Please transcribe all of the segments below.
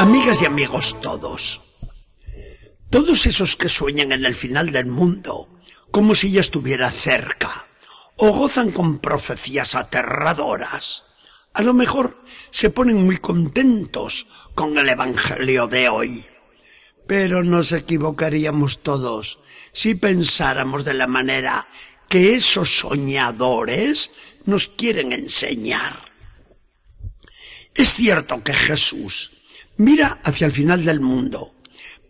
Amigas y amigos todos, todos esos que sueñan en el final del mundo, como si ya estuviera cerca, o gozan con profecías aterradoras, a lo mejor se ponen muy contentos con el Evangelio de hoy. Pero nos equivocaríamos todos si pensáramos de la manera que esos soñadores nos quieren enseñar. Es cierto que Jesús mira hacia el final del mundo,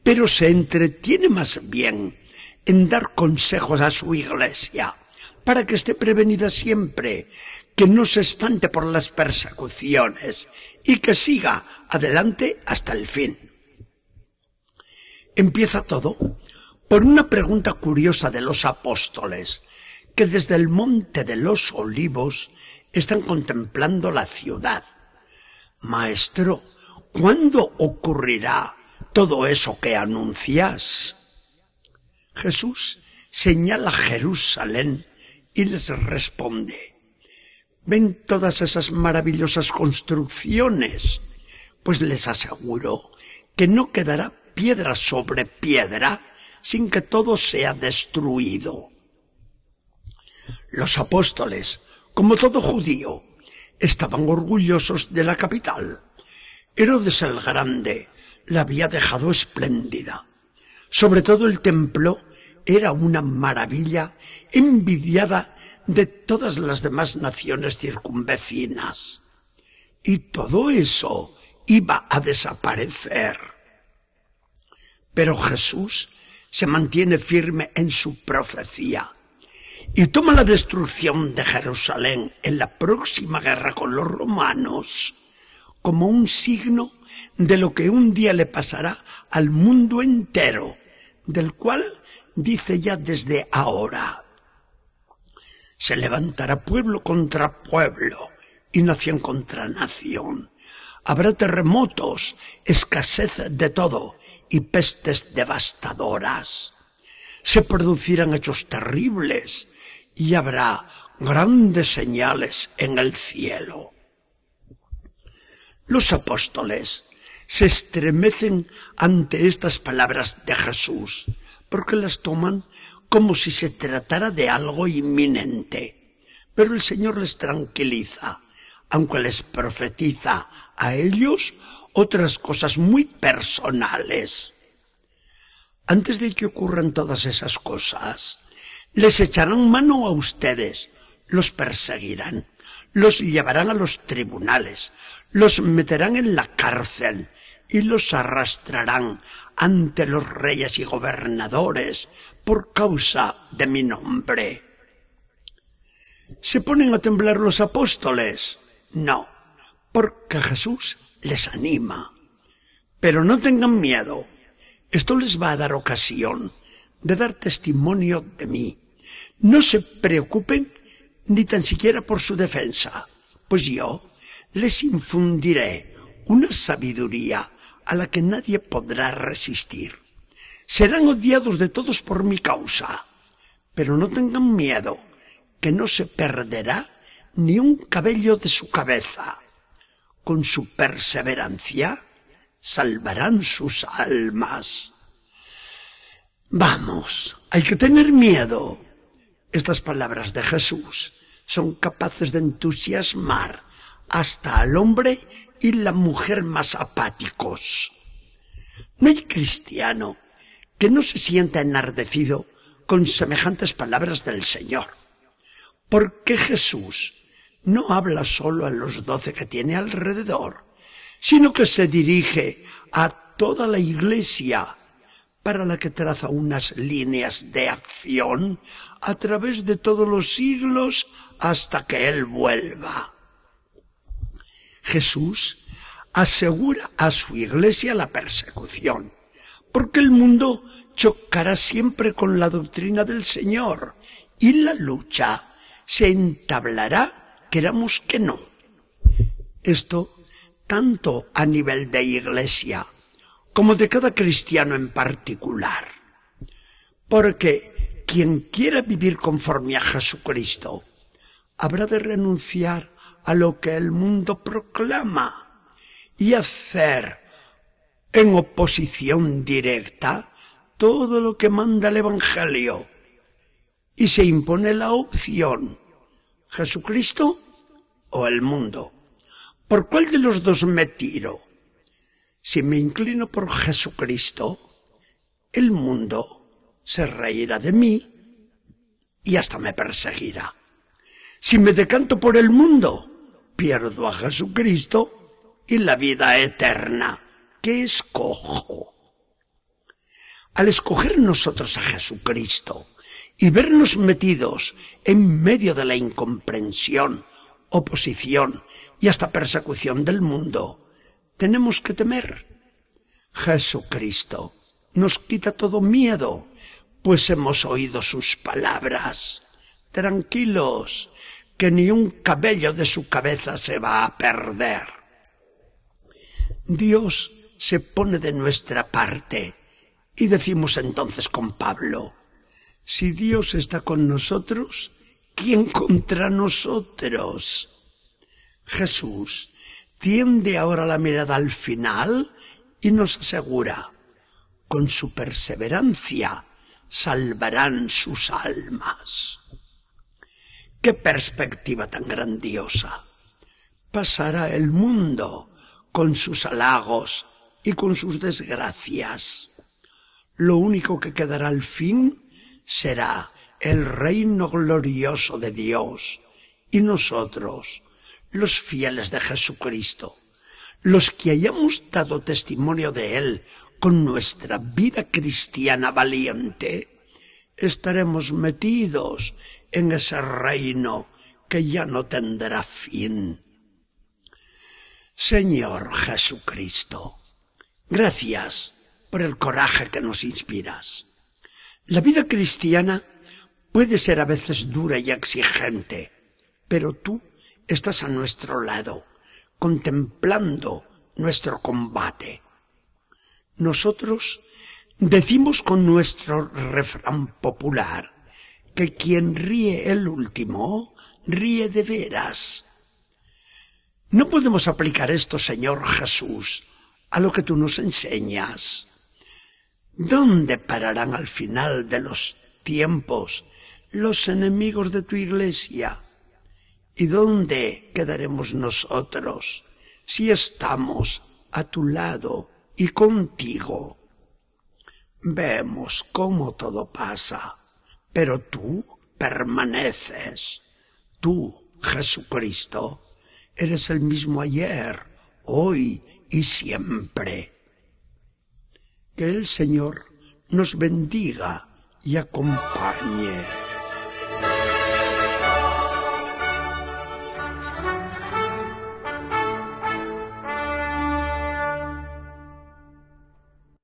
pero se entretiene más bien en dar consejos a su iglesia para que esté prevenida siempre, que no se espante por las persecuciones y que siga adelante hasta el fin. Empieza todo por una pregunta curiosa de los apóstoles, que desde el monte de los olivos están contemplando la ciudad. Maestro, ¿cuándo ocurrirá todo eso que anuncias? Jesús señala Jerusalén y les responde, ¿ven todas esas maravillosas construcciones? Pues les aseguro que no quedará piedra sobre piedra sin que todo sea destruido. Los apóstoles, como todo judío, estaban orgullosos de la capital. Herodes el Grande la había dejado espléndida. Sobre todo el templo era una maravilla envidiada de todas las demás naciones circunvecinas. Y todo eso iba a desaparecer. Pero Jesús se mantiene firme en su profecía y toma la destrucción de Jerusalén en la próxima guerra con los romanos como un signo de lo que un día le pasará al mundo entero, del cual dice ya desde ahora. Se levantará pueblo contra pueblo y nación contra nación. Habrá terremotos, escasez de todo y pestes devastadoras. Se producirán hechos terribles y habrá grandes señales en el cielo. Los apóstoles se estremecen ante estas palabras de Jesús, porque las toman como si se tratara de algo inminente. Pero el Señor les tranquiliza, aunque les profetiza a ellos otras cosas muy personales. Antes de que ocurran todas esas cosas, les echarán mano a ustedes, los perseguirán, los llevarán a los tribunales, los meterán en la cárcel y los arrastrarán ante los reyes y gobernadores por causa de mi nombre. ¿Se ponen a temblar los apóstoles? No, porque Jesús les anima. Pero no tengan miedo. Esto les va a dar ocasión de dar testimonio de mí. No se preocupen ni tan siquiera por su defensa, pues yo les infundiré una sabiduría a la que nadie podrá resistir. Serán odiados de todos por mi causa, pero no tengan miedo, que no se perderá ni un cabello de su cabeza. Con su perseverancia salvarán sus almas. Vamos, hay que tener miedo. Estas palabras de Jesús son capaces de entusiasmar hasta al hombre y la mujer más apáticos. No hay cristiano que no se sienta enardecido con semejantes palabras del Señor. Porque Jesús no habla solo a los doce que tiene alrededor, sino que se dirige a toda la iglesia para la que traza unas líneas de acción a través de todos los siglos hasta que Él vuelva. Jesús asegura a su iglesia la persecución, porque el mundo chocará siempre con la doctrina del Señor y la lucha se entablará, queramos que no. Esto tanto a nivel de iglesia como de cada cristiano en particular. Porque quien quiera vivir conforme a Jesucristo habrá de renunciar a lo que el mundo proclama y hacer en oposición directa todo lo que manda el Evangelio. Y se impone la opción, Jesucristo o el mundo. ¿Por cuál de los dos me tiro? Si me inclino por Jesucristo, el mundo se reirá de mí y hasta me perseguirá. Si me decanto por el mundo, pierdo a Jesucristo y la vida eterna. ¿Qué escojo? Al escoger nosotros a Jesucristo y vernos metidos en medio de la incomprensión, oposición y hasta persecución del mundo, tenemos que temer. Jesucristo nos quita todo miedo, pues hemos oído sus palabras. Tranquilos, que ni un cabello de su cabeza se va a perder. Dios se pone de nuestra parte y decimos entonces con Pablo, si Dios está con nosotros, ¿quién contra nosotros? Jesús tiende ahora la mirada al final y nos asegura, con su perseverancia salvarán sus almas. ¡Qué perspectiva tan grandiosa! Pasará el mundo con sus halagos y con sus desgracias. Lo único que quedará al fin será el reino glorioso de Dios y nosotros, los fieles de Jesucristo, los que hayamos dado testimonio de Él con nuestra vida cristiana valiente, estaremos metidos en ese reino que ya no tendrá fin. Señor Jesucristo, gracias por el coraje que nos inspiras. La vida cristiana puede ser a veces dura y exigente, pero tú estás a nuestro lado, contemplando nuestro combate nosotros decimos con nuestro refrán popular que quien ríe el último, ríe de veras. No podemos aplicar esto, Señor Jesús, a lo que tú nos enseñas. ¿Dónde pararán al final de los tiempos los enemigos de tu iglesia? ¿Y dónde quedaremos nosotros si estamos a tu lado y contigo. Vemos cómo todo pasa, pero tú permaneces. Tú, Jesucristo, eres el mismo ayer, hoy y siempre. Que el Señor nos bendiga y acompañe.